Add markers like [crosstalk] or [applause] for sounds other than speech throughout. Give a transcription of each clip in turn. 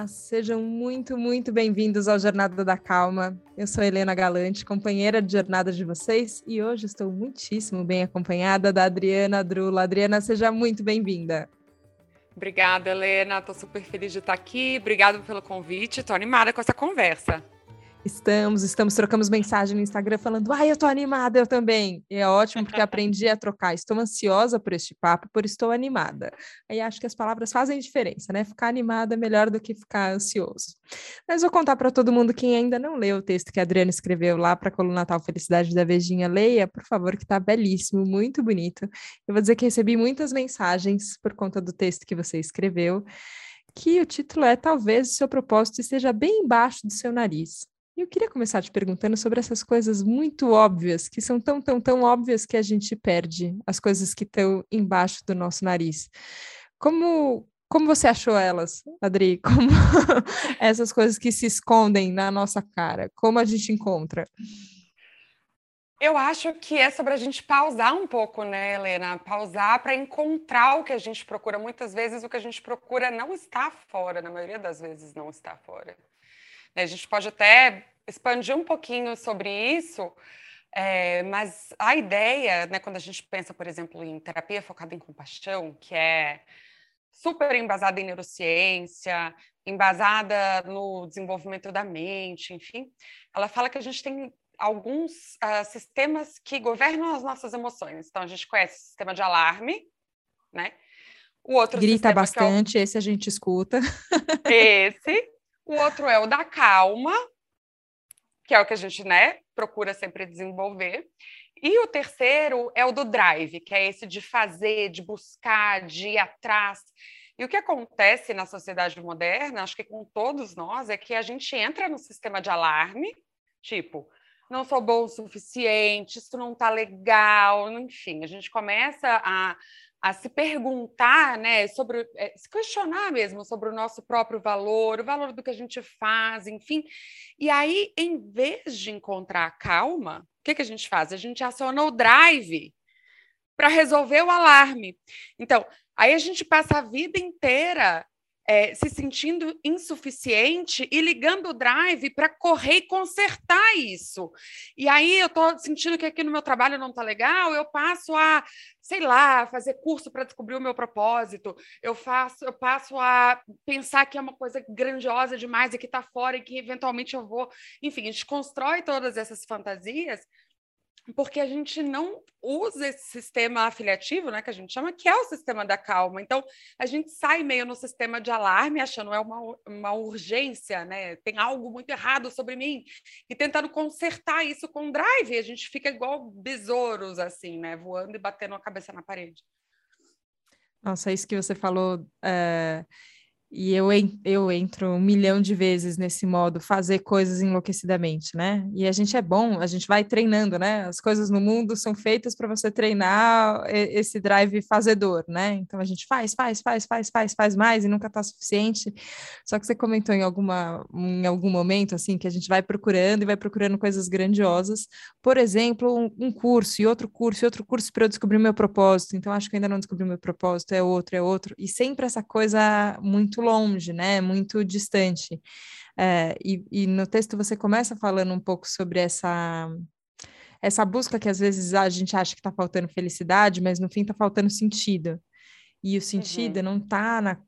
Olá, sejam muito, muito bem-vindos ao Jornada da Calma. Eu sou Helena Galante, companheira de jornada de vocês, e hoje estou muitíssimo bem acompanhada da Adriana Drula. Adriana, seja muito bem-vinda. Obrigada, Helena. Estou super feliz de estar aqui. Obrigada pelo convite. Estou animada com essa conversa. Estamos, estamos, trocamos mensagem no Instagram falando, ai, eu tô animada, eu também. E é ótimo porque aprendi a trocar. Estou ansiosa por este papo, por estou animada. Aí acho que as palavras fazem diferença, né? Ficar animada é melhor do que ficar ansioso. Mas vou contar para todo mundo quem ainda não leu o texto que a Adriana escreveu lá para a coluna Natal Felicidade da Vejinha. Leia, por favor, que tá belíssimo, muito bonito. Eu vou dizer que recebi muitas mensagens por conta do texto que você escreveu que o título é Talvez o seu propósito esteja bem embaixo do seu nariz. Eu queria começar te perguntando sobre essas coisas muito óbvias, que são tão, tão, tão óbvias que a gente perde as coisas que estão embaixo do nosso nariz. Como, como você achou elas, Adri? [laughs] Como essas coisas que se escondem na nossa cara? Como a gente encontra? Eu acho que é sobre a gente pausar um pouco, né, Helena? Pausar para encontrar o que a gente procura. Muitas vezes o que a gente procura não está fora, na maioria das vezes não está fora. A gente pode até expandir um pouquinho sobre isso, é, mas a ideia, né, quando a gente pensa, por exemplo, em terapia focada em compaixão, que é super embasada em neurociência, embasada no desenvolvimento da mente, enfim, ela fala que a gente tem alguns uh, sistemas que governam as nossas emoções. Então, a gente conhece o sistema de alarme, né? O outro Grita bastante, é o... esse a gente escuta. Esse. O outro é o da calma, que é o que a gente né, procura sempre desenvolver. E o terceiro é o do drive, que é esse de fazer, de buscar, de ir atrás. E o que acontece na sociedade moderna, acho que com todos nós, é que a gente entra no sistema de alarme, tipo, não sou bom o suficiente, isso não está legal, enfim, a gente começa a a se perguntar, né, sobre, é, se questionar mesmo sobre o nosso próprio valor, o valor do que a gente faz, enfim. E aí, em vez de encontrar a calma, o que, que a gente faz? A gente aciona o drive para resolver o alarme. Então, aí a gente passa a vida inteira é, se sentindo insuficiente e ligando o drive para correr e consertar isso. E aí eu estou sentindo que aqui no meu trabalho não está legal, eu passo a, sei lá, fazer curso para descobrir o meu propósito, eu faço, eu passo a pensar que é uma coisa grandiosa demais e que está fora e que eventualmente eu vou. Enfim, a gente constrói todas essas fantasias porque a gente não usa esse sistema afiliativo, né, que a gente chama, que é o sistema da calma. Então, a gente sai meio no sistema de alarme, achando é uma, uma urgência, né, tem algo muito errado sobre mim, e tentando consertar isso com drive. A gente fica igual besouros, assim, né, voando e batendo a cabeça na parede. Nossa, isso que você falou. É e eu, eu entro um milhão de vezes nesse modo, fazer coisas enlouquecidamente, né? E a gente é bom, a gente vai treinando, né? As coisas no mundo são feitas para você treinar esse drive fazedor, né? Então a gente faz, faz, faz, faz, faz, faz mais e nunca está suficiente. Só que você comentou em, alguma, em algum momento, assim, que a gente vai procurando e vai procurando coisas grandiosas. Por exemplo, um, um curso e outro curso e outro curso para eu descobrir meu propósito. Então acho que ainda não descobri meu propósito, é outro, é outro. E sempre essa coisa muito muito longe, né? Muito distante. É, e, e no texto você começa falando um pouco sobre essa essa busca que às vezes a gente acha que está faltando felicidade, mas no fim está faltando sentido. E o sentido uhum. não está na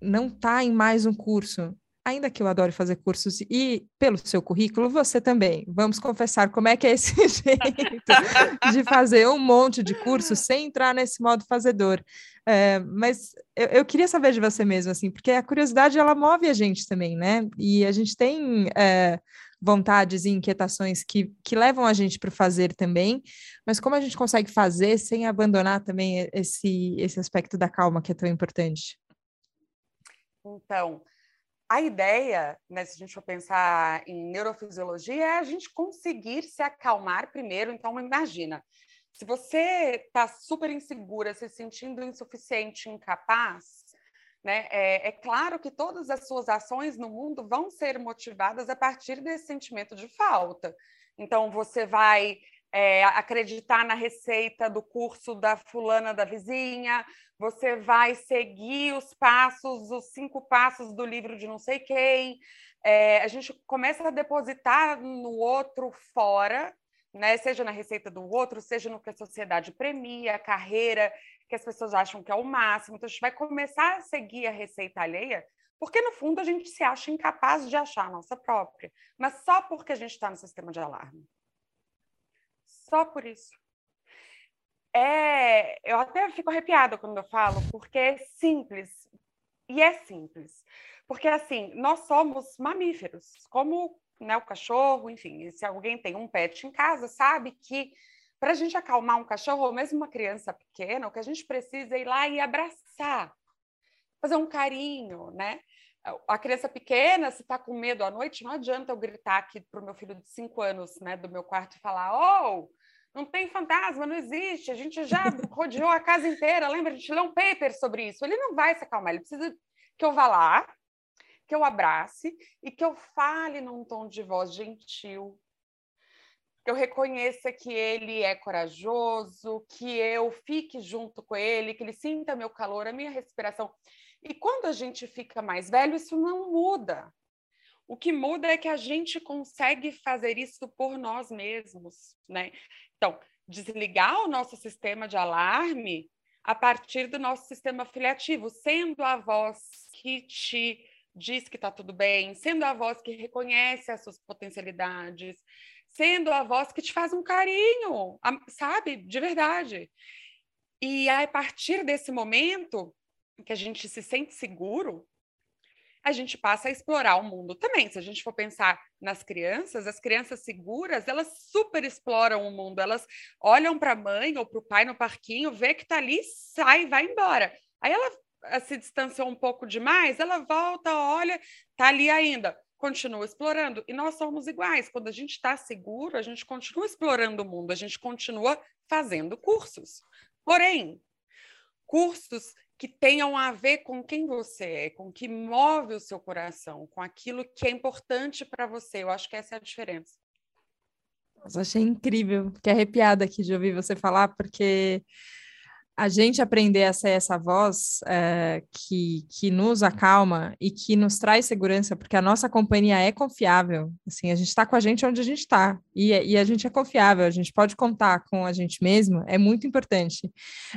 não tá em mais um curso, ainda que eu adore fazer cursos e pelo seu currículo, você também. Vamos confessar como é que é esse [laughs] jeito de fazer um monte de cursos sem entrar nesse modo fazedor. É, mas eu, eu, queria saber de você mesmo, assim, porque a curiosidade ela move a gente também, né? E a gente tem é, vontades e inquietações que, que levam a gente para fazer também, mas como a gente consegue fazer sem abandonar também esse, esse aspecto da calma que é tão importante? Então, a ideia, né, se a gente for pensar em neurofisiologia, é a gente conseguir se acalmar primeiro. Então, imagina, se você está super insegura, se sentindo insuficiente, incapaz, né, é, é, claro que todas as suas ações no mundo vão ser motivadas a partir desse sentimento de falta. Então, você vai é, acreditar na receita do curso da fulana da vizinha, você vai seguir os passos, os cinco passos do livro de não sei quem. É, a gente começa a depositar no outro fora, né? seja na receita do outro, seja no que a sociedade premia, a carreira que as pessoas acham que é o máximo. Então, a gente vai começar a seguir a receita alheia, porque no fundo a gente se acha incapaz de achar a nossa própria, mas só porque a gente está no sistema de alarme. Só por isso. É, eu até fico arrepiada quando eu falo, porque é simples. E é simples. Porque, assim, nós somos mamíferos, como né, o cachorro, enfim. se alguém tem um pet em casa, sabe que para a gente acalmar um cachorro, ou mesmo uma criança pequena, o que a gente precisa é ir lá e abraçar, fazer um carinho, né? A criança pequena, se está com medo à noite, não adianta eu gritar aqui para o meu filho de cinco anos, né, do meu quarto e falar: Oh, não tem fantasma, não existe, a gente já [laughs] rodeou a casa inteira, lembra? A gente leu um paper sobre isso. Ele não vai se acalmar, ele precisa que eu vá lá, que eu abrace e que eu fale num tom de voz gentil, que eu reconheça que ele é corajoso, que eu fique junto com ele, que ele sinta meu calor, a minha respiração. E quando a gente fica mais velho, isso não muda. O que muda é que a gente consegue fazer isso por nós mesmos, né? Então, desligar o nosso sistema de alarme a partir do nosso sistema afiliativo, sendo a voz que te diz que está tudo bem, sendo a voz que reconhece as suas potencialidades, sendo a voz que te faz um carinho, sabe? De verdade. E a partir desse momento que a gente se sente seguro, a gente passa a explorar o mundo também. Se a gente for pensar nas crianças, as crianças seguras, elas super exploram o mundo. Elas olham para a mãe ou para o pai no parquinho, vê que está ali, sai, vai embora. Aí ela se distanciou um pouco demais, ela volta, olha, está ali ainda continua explorando. E nós somos iguais. Quando a gente está seguro, a gente continua explorando o mundo, a gente continua fazendo cursos. Porém, cursos que tenham a ver com quem você é, com o que move o seu coração, com aquilo que é importante para você. Eu acho que essa é a diferença. Nossa, achei incrível, fiquei arrepiada aqui de ouvir você falar, porque a gente aprender a ser essa voz é, que, que nos acalma e que nos traz segurança, porque a nossa companhia é confiável. Assim, a gente está com a gente onde a gente está e, e, a gente é confiável, a gente pode contar com a gente mesmo, é muito importante.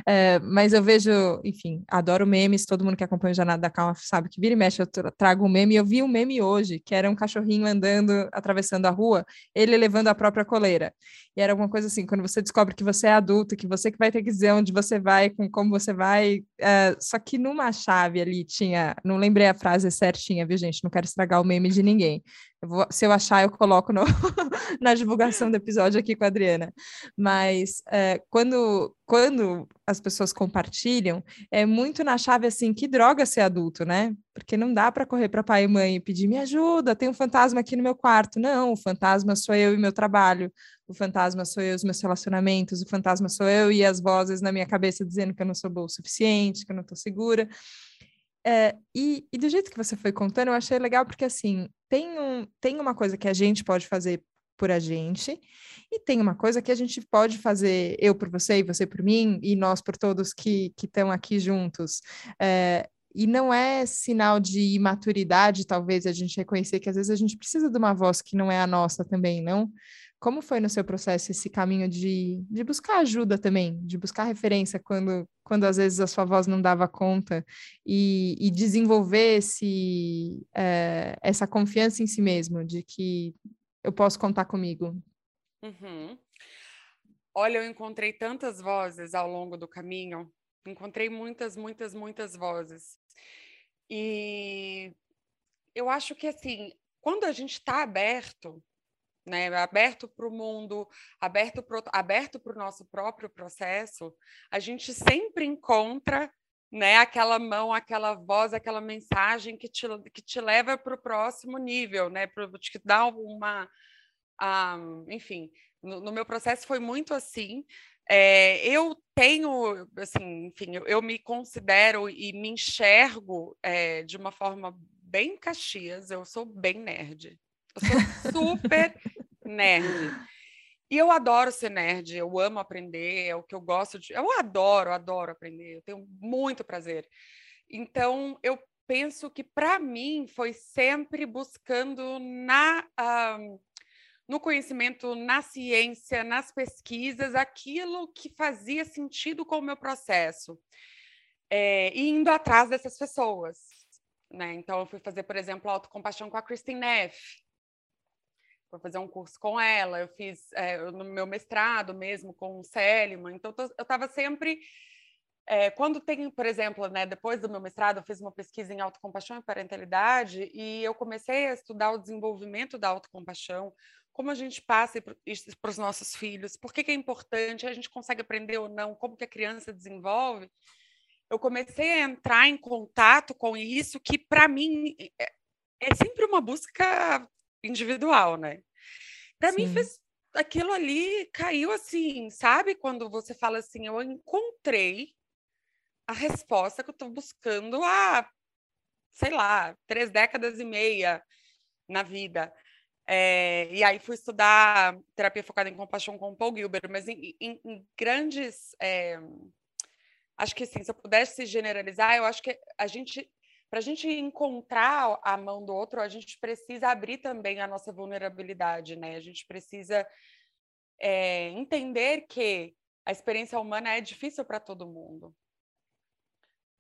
É, mas eu vejo, enfim, adoro memes, todo mundo que acompanha o Jornada da Calma sabe que vira e mexe, eu trago um meme. Eu vi um meme hoje, que era um cachorrinho andando, atravessando a rua, ele levando a própria coleira. E era alguma coisa assim, quando você descobre que você é adulto, que você que vai ter que dizer onde você vai, com como você vai. Uh, só que numa chave ali tinha, não lembrei a frase certinha, viu, gente? Não quero estragar o meme de ninguém. Eu vou, se eu achar, eu coloco no, [laughs] na divulgação do episódio aqui com a Adriana. Mas é, quando, quando as pessoas compartilham, é muito na chave assim: que droga ser adulto, né? Porque não dá para correr para pai e mãe e pedir me ajuda, tem um fantasma aqui no meu quarto. Não, o fantasma sou eu e meu trabalho, o fantasma sou eu e os meus relacionamentos, o fantasma sou eu e as vozes na minha cabeça dizendo que eu não sou boa o suficiente, que eu não estou segura. É, e, e, do jeito que você foi contando, eu achei legal porque assim tem, um, tem uma coisa que a gente pode fazer por a gente, e tem uma coisa que a gente pode fazer, eu por você e você por mim, e nós por todos que estão aqui juntos. É, e não é sinal de imaturidade, talvez, a gente reconhecer que às vezes a gente precisa de uma voz que não é a nossa também, não? Como foi no seu processo esse caminho de, de buscar ajuda também, de buscar referência quando, quando às vezes a sua voz não dava conta e, e desenvolver esse, é, essa confiança em si mesmo, de que eu posso contar comigo? Uhum. Olha, eu encontrei tantas vozes ao longo do caminho, encontrei muitas, muitas, muitas vozes. E eu acho que, assim, quando a gente está aberto né, aberto para o mundo, aberto para aberto o nosso próprio processo, a gente sempre encontra né, aquela mão, aquela voz, aquela mensagem que te, que te leva para o próximo nível, né, para te dar uma. Um, ah, enfim, no, no, meu processo foi muito assim. É, eu tenho, assim, enfim, eu, eu, me considero e me enxergo é, de uma forma bem caxias, eu sou bem nerd. Eu sou super nerd. E eu adoro ser nerd, eu amo aprender, é o que eu gosto de. Eu adoro, adoro aprender, eu tenho muito prazer. Então, eu penso que para mim foi sempre buscando na. Uh, no conhecimento, na ciência, nas pesquisas, aquilo que fazia sentido com o meu processo. É, indo atrás dessas pessoas. Né? Então, eu fui fazer, por exemplo, autocompaixão com a Christine Neff. Fui fazer um curso com ela. Eu fiz é, no meu mestrado mesmo com o Seliman. Então, eu estava sempre... É, quando tem, por exemplo, né, depois do meu mestrado, eu fiz uma pesquisa em autocompaixão e parentalidade e eu comecei a estudar o desenvolvimento da autocompaixão, como a gente passa isso para os nossos filhos, por que, que, é importante, a gente consegue aprender ou não, como que a criança desenvolve, eu comecei a entrar em contato com isso, que para mim é, é, sempre uma busca individual, né? Para mim fez aquilo ali caiu assim, sabe? Quando você fala assim, eu encontrei a resposta que eu estou buscando há, sei lá, três décadas e meia na vida. É, e aí fui estudar terapia focada em compaixão com Paul Gilbert, mas em, em, em grandes. É, acho que assim, se eu pudesse generalizar, eu acho que a gente, para a gente encontrar a mão do outro, a gente precisa abrir também a nossa vulnerabilidade, né? A gente precisa é, entender que a experiência humana é difícil para todo mundo,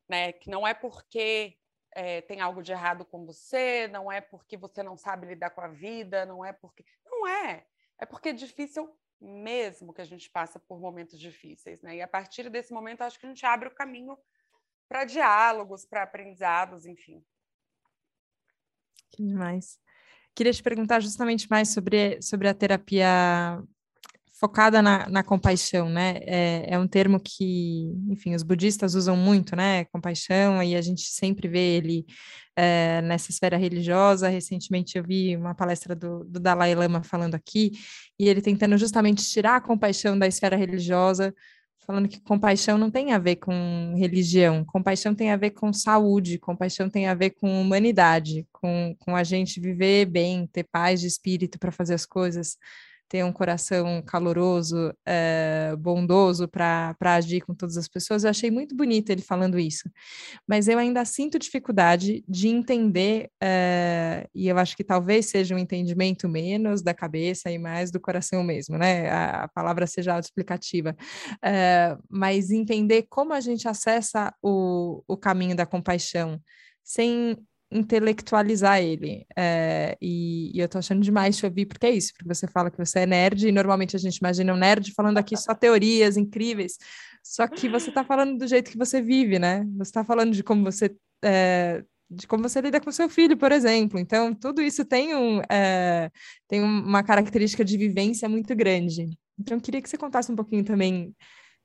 né? Que não é porque é, tem algo de errado com você, não é porque você não sabe lidar com a vida, não é porque. Não é. É porque é difícil mesmo que a gente passa por momentos difíceis, né? E a partir desse momento, acho que a gente abre o caminho para diálogos, para aprendizados, enfim. Que demais. Queria te perguntar justamente mais sobre, sobre a terapia focada na, na compaixão, né? É, é, um termo que, enfim, os budistas usam muito, né? Compaixão, e a gente sempre vê ele é, nessa esfera religiosa. Recentemente eu vi uma palestra do, do Dalai Lama falando aqui, e ele tentando justamente tirar a compaixão da esfera religiosa, falando que compaixão não tem a ver com religião, compaixão tem a ver com saúde, compaixão tem a ver com humanidade, com, com a gente viver bem, ter paz de espírito para fazer as coisas ter um coração caloroso, é, bondoso para agir com todas as pessoas. Eu achei muito bonito ele falando isso, mas eu ainda sinto dificuldade de entender, é, e eu acho que talvez seja um entendimento menos da cabeça e mais do coração mesmo, né? A, a palavra seja autoexplicativa, é, mas entender como a gente acessa o, o caminho da compaixão sem intelectualizar ele. É, e, e, eu tô achando demais te ouvir, porque é isso, porque você fala que você é nerd, e normalmente a gente imagina um nerd falando aqui só teorias incríveis, só que você tá falando do jeito que você vive, né? Você tá falando de como você. É, de como você lida com seu filho, por exemplo. Então, tudo isso tem, um, é, tem uma característica de vivência muito grande. Então, eu queria que você contasse um pouquinho também,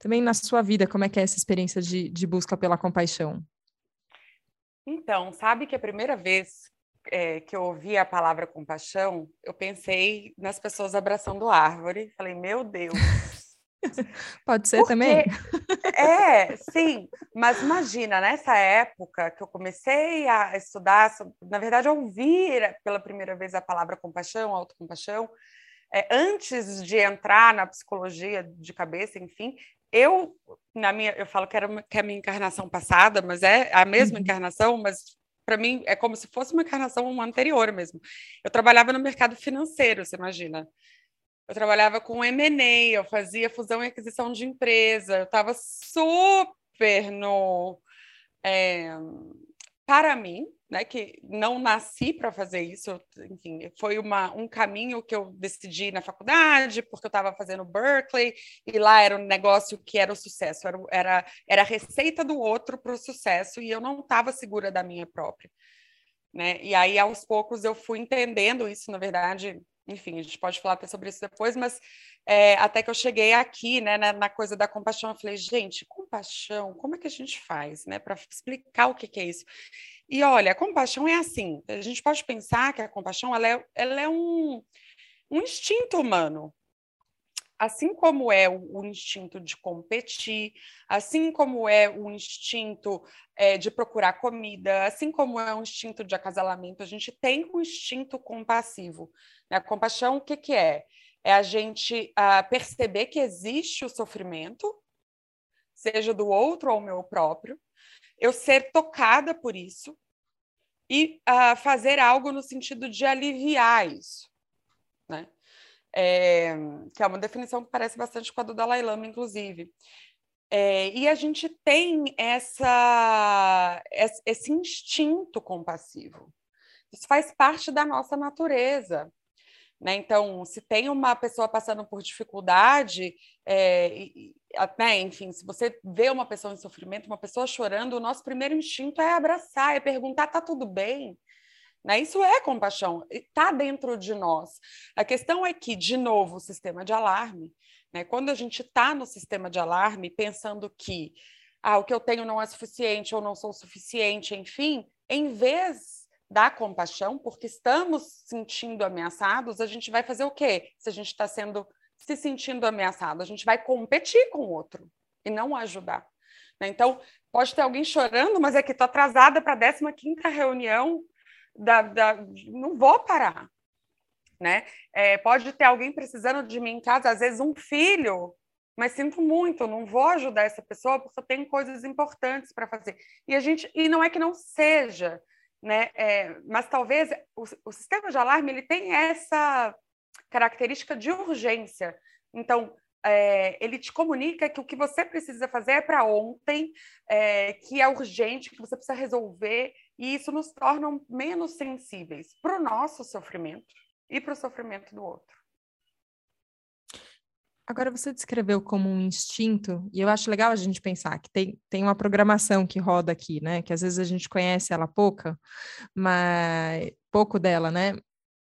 também na sua vida, como é que é essa experiência de, de busca pela compaixão. Então, sabe que a primeira vez é, que eu ouvi a palavra compaixão, eu pensei nas pessoas abraçando árvore. Falei, meu Deus. [laughs] Pode ser também. [laughs] É, sim. Mas imagina, nessa época que eu comecei a estudar, na verdade, a ouvir pela primeira vez a palavra compaixão, autocompaixão, é, antes de entrar na psicologia de cabeça, enfim, eu na minha eu falo que era que é a minha encarnação passada, mas é a mesma uhum. encarnação, mas para mim é como se fosse uma encarnação anterior mesmo. Eu trabalhava no mercado financeiro, você imagina? Eu trabalhava com M&A, eu fazia fusão e aquisição de empresa, eu estava super no é, para mim, né, que não nasci para fazer isso, enfim, foi uma, um caminho que eu decidi na faculdade, porque eu estava fazendo Berkeley, e lá era um negócio que era o sucesso, era, era, era a receita do outro para o sucesso, e eu não estava segura da minha própria. Né? E aí, aos poucos, eu fui entendendo isso, na verdade, enfim, a gente pode falar até sobre isso depois, mas é, até que eu cheguei aqui, né, na, na, coisa da compaixão, eu falei, gente, compaixão, como é que a gente faz, né, para explicar o que, que, é isso? E olha, compaixão é assim, a gente pode pensar que a compaixão, ela é, ela é um, um instinto humano, assim como é o, instinto de competir, assim como é o instinto é, de procurar comida, assim como é o instinto de acasalamento, a gente tem um instinto compassivo. Né? A compaixão, o que, que é? é a gente uh, perceber que existe o sofrimento, seja do outro ou meu próprio, eu ser tocada por isso e uh, fazer algo no sentido de aliviar isso, né? É, que é uma definição que parece bastante com a do Dalai Lama, inclusive. É, e a gente tem essa, esse instinto compassivo. Isso faz parte da nossa natureza. Né? Então, se tem uma pessoa passando por dificuldade, é, né, enfim, se você vê uma pessoa em sofrimento, uma pessoa chorando, o nosso primeiro instinto é abraçar, é perguntar: tá tudo bem? Né? Isso é compaixão, está dentro de nós. A questão é que, de novo, o sistema de alarme, né? quando a gente está no sistema de alarme pensando que ah, o que eu tenho não é suficiente, ou não sou suficiente, enfim, em vez da compaixão, porque estamos sentindo ameaçados, a gente vai fazer o quê? Se a gente está sendo se sentindo ameaçado, a gente vai competir com o outro e não ajudar. Né? Então, pode ter alguém chorando, mas é que estou atrasada para a 15 reunião, da, da, não vou parar. Né? É, pode ter alguém precisando de mim em casa, às vezes um filho, mas sinto muito, não vou ajudar essa pessoa porque eu tenho coisas importantes para fazer. E a gente, e não é que não seja, né? É, mas talvez o, o, sistema de alarme ele tem essa característica de urgência. Então, é, ele te comunica que o que você precisa fazer é para ontem, é, que é urgente, que você precisa resolver, e isso nos torna menos sensíveis para o nosso sofrimento e para o sofrimento do outro. Agora, você descreveu como um instinto, e eu acho legal a gente pensar que tem, tem uma programação que roda aqui, né? Que às vezes a gente conhece ela pouca, mas pouco dela, né?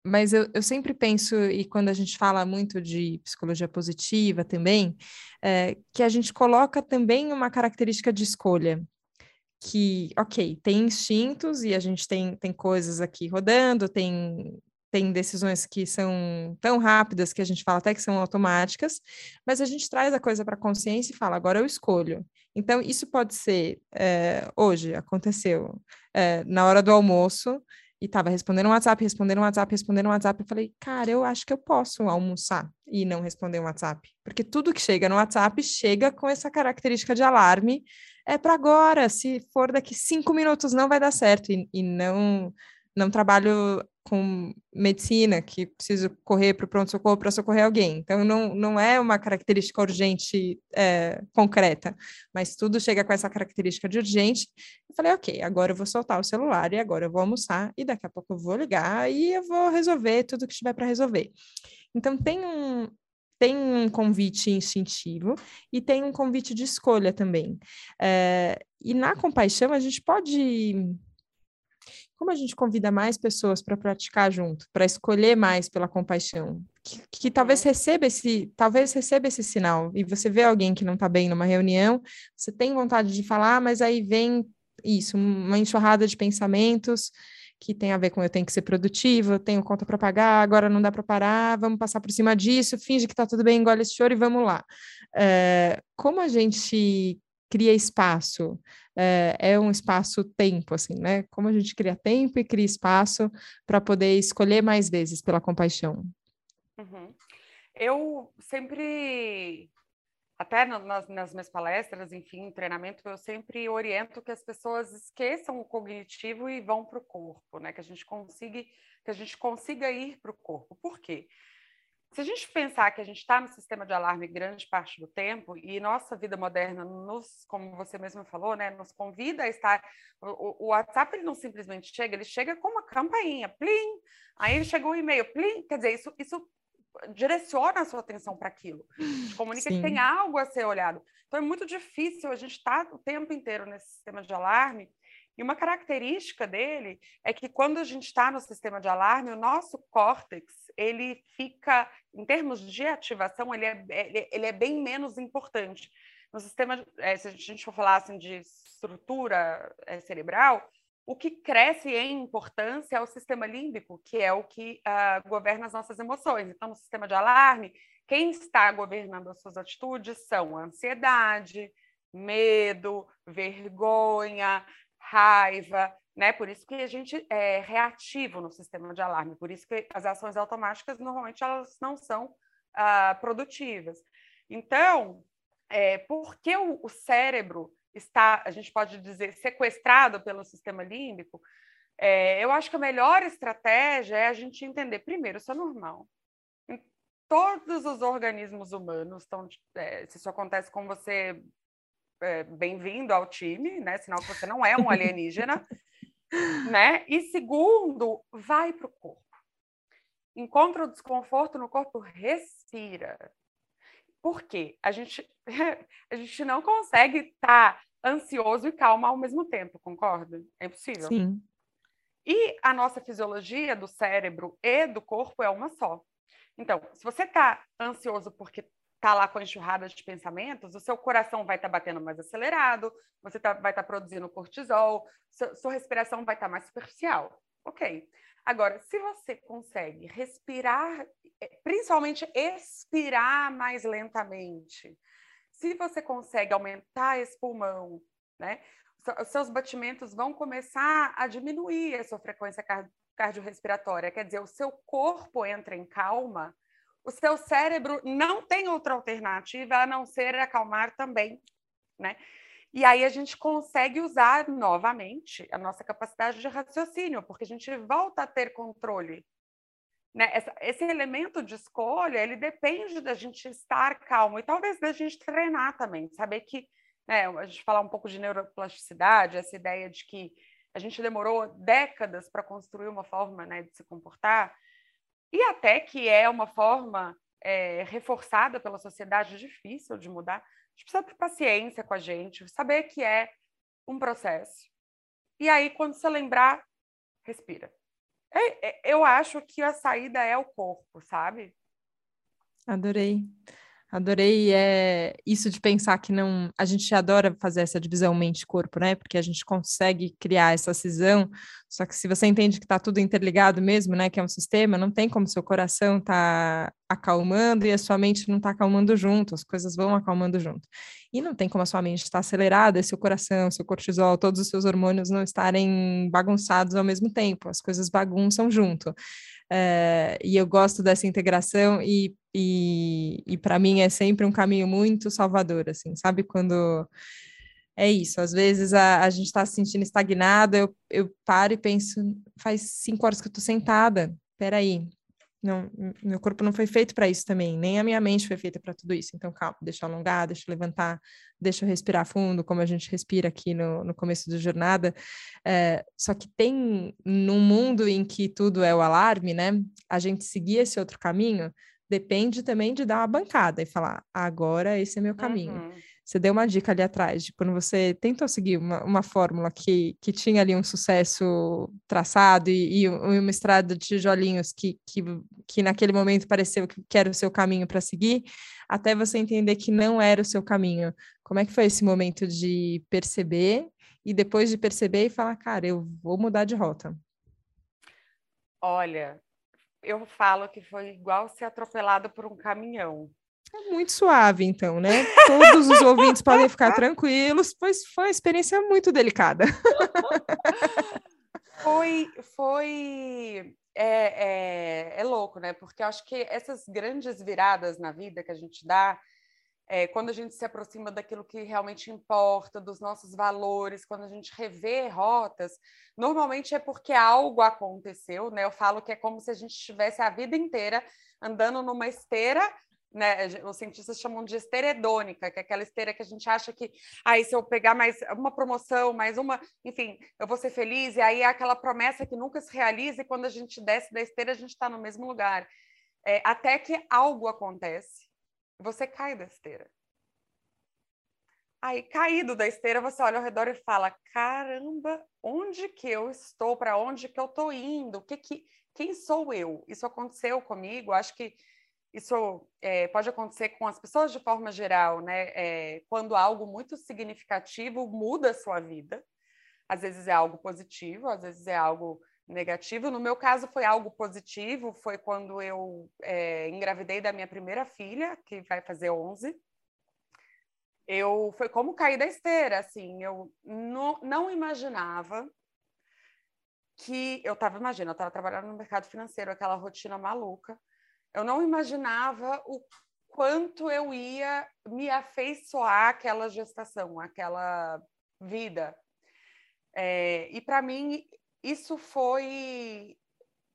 Mas eu, eu sempre penso, e quando a gente fala muito de psicologia positiva também, é, que a gente coloca também uma característica de escolha. Que, ok, tem instintos e a gente tem, tem coisas aqui rodando, tem tem decisões que são tão rápidas que a gente fala até que são automáticas, mas a gente traz a coisa para a consciência e fala, agora eu escolho. Então, isso pode ser, é, hoje, aconteceu, é, na hora do almoço, e estava respondendo um WhatsApp, respondendo um WhatsApp, respondendo um WhatsApp. Eu falei, cara, eu acho que eu posso almoçar e não responder um WhatsApp. Porque tudo que chega no WhatsApp chega com essa característica de alarme. É para agora, se for daqui cinco minutos não vai dar certo. E, e não, não trabalho com medicina, que preciso correr para o pronto-socorro para socorrer alguém. Então, não, não é uma característica urgente é, concreta, mas tudo chega com essa característica de urgente. Eu falei, ok, agora eu vou soltar o celular e agora eu vou almoçar e daqui a pouco eu vou ligar e eu vou resolver tudo que tiver para resolver. Então, tem um, tem um convite instintivo e tem um convite de escolha também. É, e na compaixão, a gente pode como a gente convida mais pessoas para praticar junto, para escolher mais pela compaixão, que, que, talvez receba esse, talvez receba esse sinal, e você vê alguém que não está bem numa reunião, você tem vontade de falar, mas aí vem isso, uma enxurrada de pensamentos que tem a ver com eu tenho que ser produtivo, eu tenho conta para pagar, agora não dá para parar, vamos passar por cima disso, finge que está tudo bem, engole esse choro e vamos lá. É, como a gente cria espaço é, é um espaço-tempo, assim, né? Como a gente cria tempo e cria espaço para poder escolher mais vezes pela compaixão. Uhum. Eu sempre, até nas, nas minhas palestras, enfim, treinamento, eu sempre oriento que as pessoas esqueçam o cognitivo e vão para o corpo, né? Que a gente consiga, que a gente consiga ir para o corpo. Por quê? Se a gente pensar que a gente está no sistema de alarme grande parte do tempo e nossa vida moderna nos, como você mesmo falou, né, nos convida a estar. O, o WhatsApp ele não simplesmente chega, ele chega com uma campainha, plim, aí chegou o e-mail, plim, quer dizer, isso, isso direciona a sua atenção para aquilo, comunica Sim. que tem algo a ser olhado. Então é muito difícil a gente estar tá o tempo inteiro nesse sistema de alarme e uma característica dele é que quando a gente está no sistema de alarme, o nosso córtex, ele fica, em termos de ativação, ele é, ele é bem menos importante. No sistema, é, se a gente for falar assim, de estrutura é, cerebral, o que cresce em importância é o sistema límbico, que é o que uh, governa as nossas emoções. Então, no sistema de alarme, quem está governando as suas atitudes são ansiedade, medo, vergonha, raiva, né? Por isso que a gente é reativo no sistema de alarme, por isso que as ações automáticas normalmente elas não são uh, produtivas. Então, é, porque o, o, cérebro está, a gente pode dizer, sequestrado pelo sistema límbico, é, eu acho que a melhor estratégia é a gente entender, primeiro, isso é normal. Todos os organismos humanos, então, é, se isso acontece com você, é, bem-vindo ao time, né? Sinal que você não é um [laughs] alienígena. né? E segundo, vai para o corpo. Encontra o desconforto no corpo, respira. Por quê? A gente, [laughs] a gente não consegue estar tá ansioso e calmo ao mesmo tempo, concorda? É impossível. Sim. E a nossa fisiologia do cérebro e do corpo é uma só. Então, se você está ansioso porque está lá com a enxurrada de pensamentos, o seu coração vai estar tá batendo mais acelerado, você tá, vai estar tá produzindo cortisol, sua, sua respiração vai estar tá mais superficial. Ok. Agora, se você consegue respirar, eh, principalmente expirar mais lentamente, se você consegue aumentar esse pulmão, né? Os seus batimentos vão começar a diminuir a sua frequência cardiorrespiratória, quer dizer, o seu corpo entra em calma o seu cérebro não tem outra alternativa a não ser acalmar também, né? E aí a gente consegue usar novamente a nossa capacidade de raciocínio, porque a gente volta a ter controle. Né? Essa, esse elemento de escolha, ele depende da gente estar calmo e talvez da gente treinar também, saber que, né, a gente falar um pouco de neuroplasticidade, essa ideia de que a gente demorou décadas para construir uma forma né, de se comportar, e até que é uma forma é, reforçada pela sociedade difícil de mudar. A gente precisa ter paciência com a gente, saber que é um processo. E aí, quando você lembrar, respira. É, é, eu acho que a saída é o corpo, sabe? Adorei. Adorei é, isso de pensar que não. A gente adora fazer essa divisão mente-corpo, né? Porque a gente consegue criar essa cisão. Só que se você entende que está tudo interligado mesmo, né? Que é um sistema, não tem como seu coração tá acalmando e a sua mente não está acalmando junto, as coisas vão acalmando junto. E não tem como a sua mente estar acelerada, seu coração, seu cortisol, todos os seus hormônios não estarem bagunçados ao mesmo tempo, as coisas bagunçam junto. É, e eu gosto dessa integração e, e, e para mim é sempre um caminho muito salvador, assim, sabe? Quando é isso, às vezes a, a gente está se sentindo estagnado, eu, eu paro e penso, faz cinco horas que eu estou sentada, peraí, não, meu corpo não foi feito para isso também, nem a minha mente foi feita para tudo isso. Então, calma, deixa eu alongar, deixa eu levantar, deixa eu respirar fundo, como a gente respira aqui no, no começo da jornada. É, só que tem, num mundo em que tudo é o alarme, né? A gente seguir esse outro caminho depende também de dar uma bancada e falar, agora esse é meu caminho. Uhum. Você deu uma dica ali atrás, de quando você tentou seguir uma, uma fórmula que, que tinha ali um sucesso traçado e, e uma estrada de tijolinhos que, que, que naquele momento pareceu que, era o seu caminho para seguir, até você entender que não era o seu caminho. Como é que foi esse momento de perceber e depois de perceber e falar, cara, eu vou mudar de rota? Olha, eu falo que foi igual ser atropelado por um caminhão. É muito suave, então, né? Todos os ouvintes podem ficar tranquilos, pois foi uma experiência muito delicada. [laughs] foi, foi é, é, é, louco, né? Porque eu acho que essas grandes viradas na vida que a gente dá, é, quando a gente se aproxima daquilo que realmente importa, dos nossos valores, quando a gente revê rotas, normalmente é porque algo aconteceu, né? Eu falo que é como se a gente estivesse a vida inteira andando numa esteira né, os cientistas chamam de esteira hedônica, que é aquela esteira que a gente acha que, aí se eu pegar mais uma promoção, mais uma, enfim, eu vou ser feliz, e aí é aquela promessa que nunca se realiza, e quando a gente desce da esteira, a gente está no mesmo lugar. É, até que algo acontece, você cai da esteira. Aí, caído da esteira, você olha ao redor e fala: caramba, onde que eu estou? Para onde que eu estou indo? Que que, quem sou eu? Isso aconteceu comigo, acho que isso é, pode acontecer com as pessoas de forma geral, né? É, quando algo muito significativo muda a sua vida. Às vezes é algo positivo, às vezes é algo negativo. No meu caso, foi algo positivo. Foi quando eu é, engravidei da minha primeira filha, que vai fazer 11. Eu foi como cair da esteira, assim. Eu não, não imaginava que eu estava, imagina, eu estava trabalhando no mercado financeiro, aquela rotina maluca eu não imaginava o quanto eu ia me afeiçoar àquela gestação, àquela vida. É, e para mim isso foi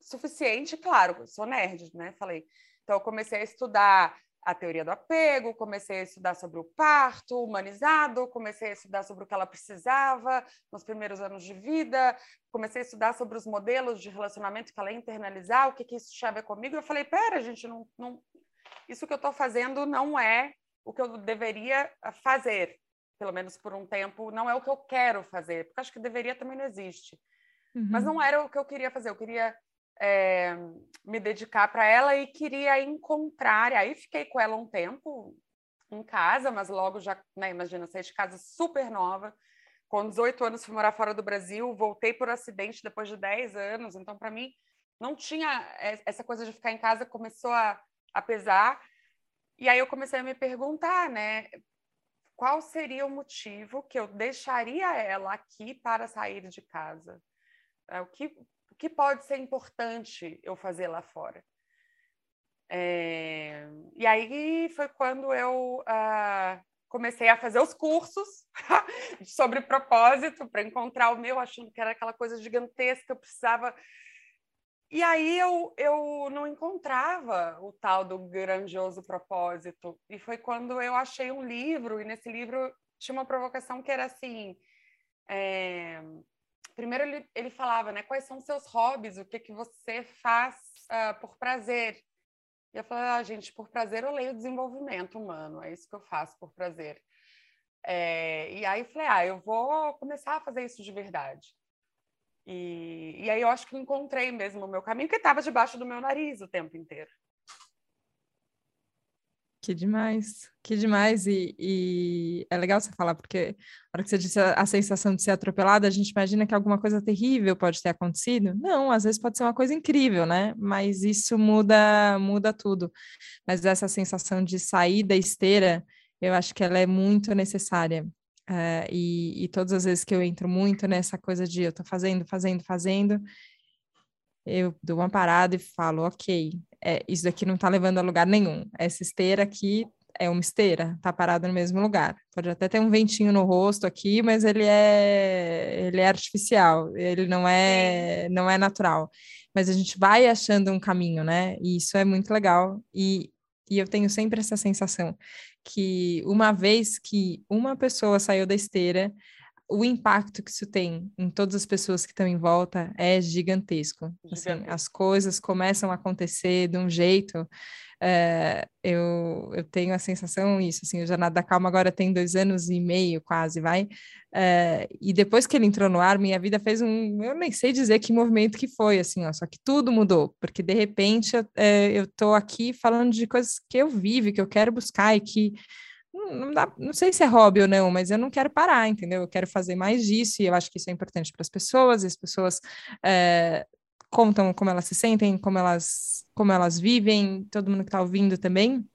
suficiente, claro, sou nerd, né? Falei. Então eu comecei a estudar a teoria do apego, comecei a estudar sobre o parto humanizado, comecei a estudar sobre o que ela precisava nos primeiros anos de vida, comecei a estudar sobre os modelos de relacionamento que ela ia internalizar, o que, que isso tinha a ver comigo. Eu falei, pera, gente, não, não... isso que eu estou fazendo não é o que eu deveria fazer, pelo menos por um tempo, não é o que eu quero fazer, porque acho que deveria também não existe. Uhum. Mas não era o que eu queria fazer, eu queria é, me dedicar para ela e queria encontrar. E aí fiquei com ela um tempo em casa, mas logo já, né, imagina, saí de casa super nova. Com 18 anos fui morar fora do Brasil, voltei por acidente depois de 10 anos. Então, para mim, não tinha essa coisa de ficar em casa, começou a, a pesar. E aí eu comecei a me perguntar, né? Qual seria o motivo que eu deixaria ela aqui para sair de casa? É, o que, o que pode ser importante eu fazer lá fora? É... E aí foi quando eu uh, comecei a fazer os cursos [laughs] sobre propósito para encontrar o meu, achando que era aquela coisa gigantesca, eu precisava. E aí eu, eu não encontrava o tal do grandioso propósito. E foi quando eu achei um livro, e nesse livro tinha uma provocação que era assim. É primeiro ele, ele falava, né? Quais são os seus hobbies? O que que você faz uh, por prazer? E eu falei, ah, gente, por prazer eu leio desenvolvimento humano, é isso que eu faço por prazer. É, e aí eu falei, ah, eu vou começar a fazer isso de verdade. E, e aí eu acho que encontrei mesmo o meu caminho, que estava debaixo do meu nariz o tempo inteiro. Que demais, que demais. E, e, é legal você falar, porque na hora que você disse a, a, sensação de ser atropelada, a gente imagina que alguma coisa terrível pode ter acontecido. Não, às vezes pode ser uma coisa incrível, né? Mas isso muda, muda tudo. Mas essa sensação de sair da esteira, eu acho que ela é muito necessária. Uh, e, e todas as vezes que eu entro muito nessa coisa de eu tô fazendo, fazendo, fazendo, eu dou uma parada e falo, ok, é, isso daqui não está levando a lugar nenhum. Essa esteira aqui é uma esteira, está parada no mesmo lugar. Pode até ter um ventinho no rosto aqui, mas ele é ele é artificial, ele não é não é natural. Mas a gente vai achando um caminho, né? E isso é muito legal. E, e eu tenho sempre essa sensação que uma vez que uma pessoa saiu da esteira, o impacto que isso tem em todas as pessoas que estão em volta é gigantesco. Assim, as coisas começam a acontecer de um jeito. É, eu, eu tenho a sensação isso, assim, o Jornada da Calma agora tem dois anos e meio, quase, vai. É, e depois que ele entrou no ar, minha vida fez um, eu nem sei dizer que movimento que foi, assim, ó, só que tudo mudou, porque de repente eu, é, eu tô aqui falando de coisas que eu vivo, que eu quero buscar e que não, dá, não sei se é hobby ou não, mas eu não quero parar, entendeu? Eu quero fazer mais disso e eu acho que isso é importante para as pessoas, e as pessoas é, contam como elas se sentem, como elas, como elas vivem, todo mundo que está ouvindo também.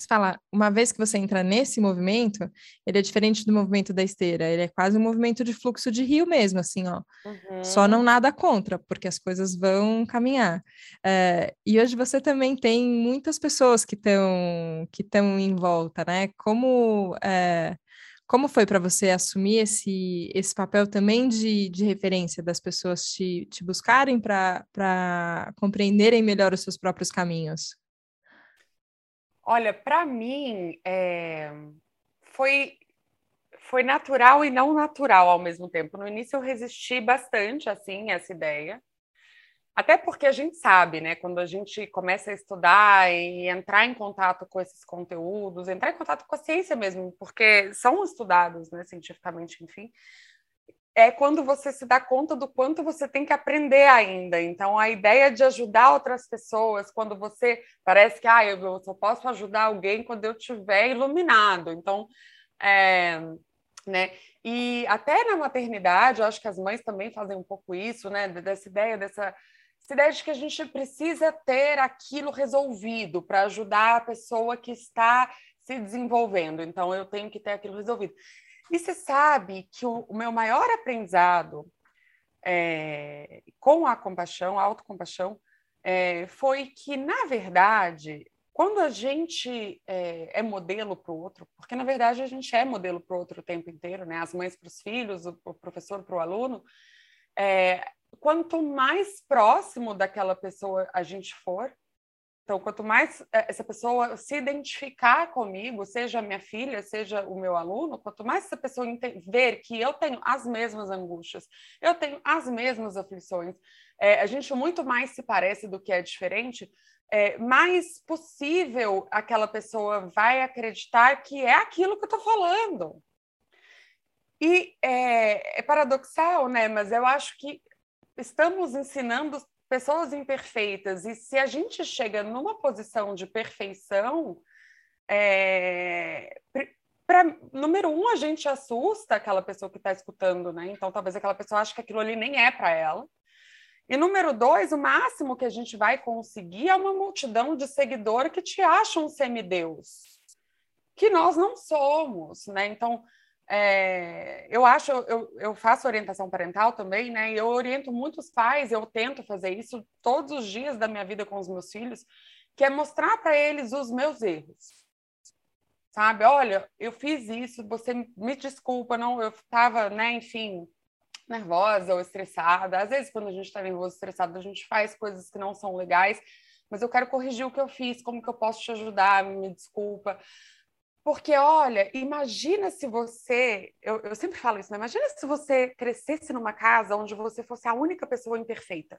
Você fala, uma vez que você entra nesse movimento, ele é diferente do movimento da esteira, ele é quase um movimento de fluxo de rio mesmo, assim, ó. Uhum. Só não nada contra, porque as coisas vão caminhar. É, e hoje você também tem muitas pessoas que estão que em volta, né? Como é, como foi para você assumir esse, esse papel também de, de referência das pessoas te, te buscarem para compreenderem melhor os seus próprios caminhos? Olha, para mim é... foi foi natural e não natural ao mesmo tempo. No início eu resisti bastante assim a essa ideia. Até porque a gente sabe, né, quando a gente começa a estudar e entrar em contato com esses conteúdos, entrar em contato com a ciência mesmo, porque são estudados, né, cientificamente, enfim, é quando você se dá conta do quanto você tem que aprender ainda. Então, a ideia de ajudar outras pessoas, quando você parece que ah, eu só posso ajudar alguém quando eu estiver iluminado. Então, é, né? E até na maternidade, eu acho que as mães também fazem um pouco isso, né? Dessa ideia, dessa, essa ideia de que a gente precisa ter aquilo resolvido para ajudar a pessoa que está se desenvolvendo. Então, eu tenho que ter aquilo resolvido. E você sabe que o, o meu maior aprendizado é, com a compaixão, a autocompaixão, é, foi que, na verdade, quando a gente é, é modelo para o outro, porque na verdade a gente é modelo para o outro o tempo inteiro, né? As mães para os filhos, o, professor para o aluno. É, quanto mais próximo daquela pessoa a gente for, então, quanto mais é, essa pessoa se identificar comigo, seja minha filha, seja o meu aluno, quanto mais essa pessoa ver que eu tenho as mesmas angústias, eu tenho as mesmas aflições, é, a gente muito mais se parece do que é diferente, é, mais possível aquela pessoa vai acreditar que é aquilo que eu estou falando. E é, é paradoxal, né? Mas eu acho que estamos ensinando pessoas imperfeitas, e se a gente chega numa posição de perfeição, é, para número um, a gente assusta aquela pessoa que está escutando, né? Então, talvez aquela pessoa ache que aquilo ali nem é para ela. E número dois, o máximo que a gente vai conseguir é uma multidão de seguidores que te acham um semideus, que nós não somos, né? Então, é, eu acho, eu, eu faço orientação parental também, né? E eu oriento muitos pais, eu tento fazer isso todos os dias da minha vida com os meus filhos, que é mostrar para eles os meus erros. Sabe? Olha, eu fiz isso, você me desculpa, não, eu estava, né, enfim, nervosa ou estressada. Às vezes, quando a gente está nervoso, estressado, a gente faz coisas que não são legais, mas eu quero corrigir o que eu fiz, como que eu posso te ajudar, me desculpa. Porque, olha, imagina se você. Eu, eu sempre falo isso, né? Imagina se você crescesse numa casa onde você fosse a única pessoa imperfeita.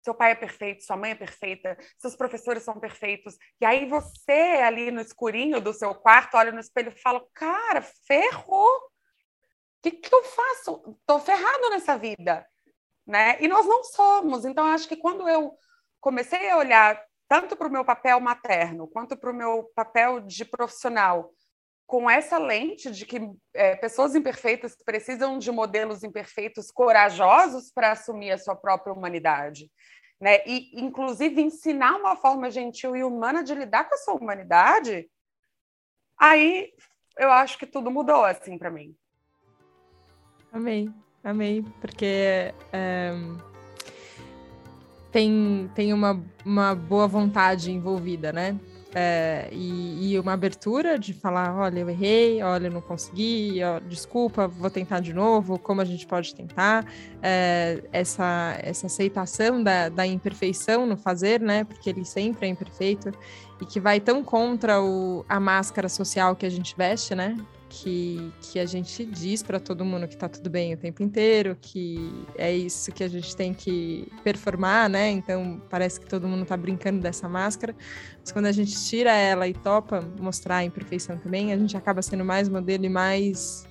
Seu pai é perfeito, sua mãe é perfeita, seus professores são perfeitos. E aí você, ali no escurinho do seu quarto, olha no espelho e fala: Cara, ferrou! O que, que eu faço? Estou ferrado nessa vida. Né? E nós não somos. Então, acho que quando eu comecei a olhar tanto para o meu papel materno quanto para o meu papel de profissional, com essa lente de que é, pessoas imperfeitas precisam de modelos imperfeitos corajosos para assumir a sua própria humanidade. Né? E, inclusive, ensinar uma forma gentil e humana de lidar com a sua humanidade, aí eu acho que tudo mudou assim para mim. Amei, amei, porque é, tem, tem uma, uma boa vontade envolvida, né? É, e, e, uma abertura de falar, olha, eu errei, olha, eu não consegui, ó, desculpa, vou tentar de novo, como a gente pode tentar, é, essa, essa aceitação da, da imperfeição no fazer, né, porque ele sempre é imperfeito, e que vai tão contra o, a máscara social que a gente veste, né, que, que a gente diz para todo mundo que tá tudo bem o tempo inteiro, que é isso que a gente tem que performar, né? Então parece que todo mundo tá brincando dessa máscara, mas quando a gente tira ela e topa mostrar a imperfeição também, a gente acaba sendo mais modelo e mais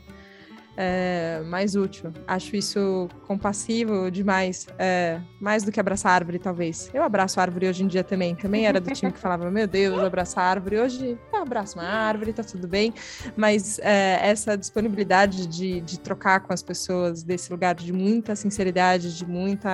é, mais útil. Acho isso compassivo demais, é, mais do que abraçar árvore, talvez. Eu abraço árvore hoje em dia também. Também era do time que falava, meu Deus, abraçar árvore. Hoje eu abraço uma árvore, tá tudo bem. Mas é, essa disponibilidade de, de trocar com as pessoas desse lugar de muita sinceridade, de muita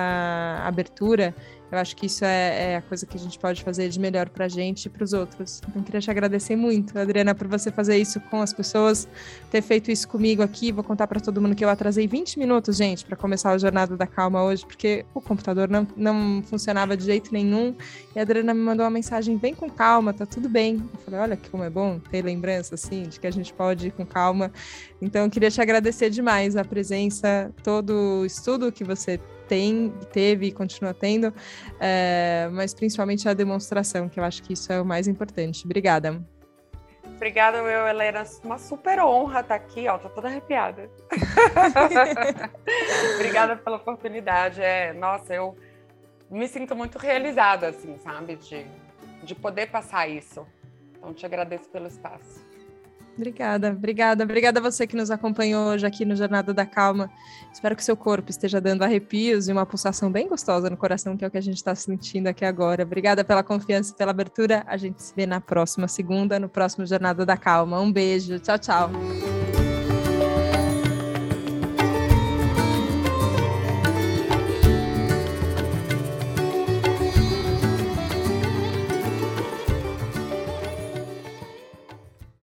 abertura, eu acho que isso é, é, a coisa que a gente pode fazer de melhor para a gente e para os outros. Então, queria te agradecer muito, Adriana, por você fazer isso com as pessoas, ter feito isso comigo aqui. Vou contar para todo mundo que eu atrasei 20 minutos, gente, para começar a Jornada da Calma hoje, porque o computador não, não funcionava de jeito nenhum. E a Adriana me mandou uma mensagem: vem com calma, tá tudo bem. Eu falei: olha como é bom ter lembrança, assim, de que a gente pode ir com calma. Então, queria te agradecer demais a presença, todo o estudo que você tem, teve e continua tendo, é, mas principalmente a demonstração, que eu acho que isso é o mais importante. Obrigada. Obrigada, eu, Helena. Uma super honra estar aqui, ó. Tô toda arrepiada. [laughs] Obrigada pela oportunidade. É, nossa, eu me sinto muito realizada, assim, sabe, de, de poder passar isso. Então, te agradeço pelo espaço. Obrigada, obrigada, obrigada a você que nos acompanhou hoje aqui no Jornada da Calma. Espero que seu corpo esteja dando arrepios e uma pulsação bem gostosa no coração, que é o que a gente está sentindo aqui agora. Obrigada pela confiança e pela abertura. A gente se vê na próxima segunda, no próximo Jornada da Calma. Um beijo, tchau, tchau.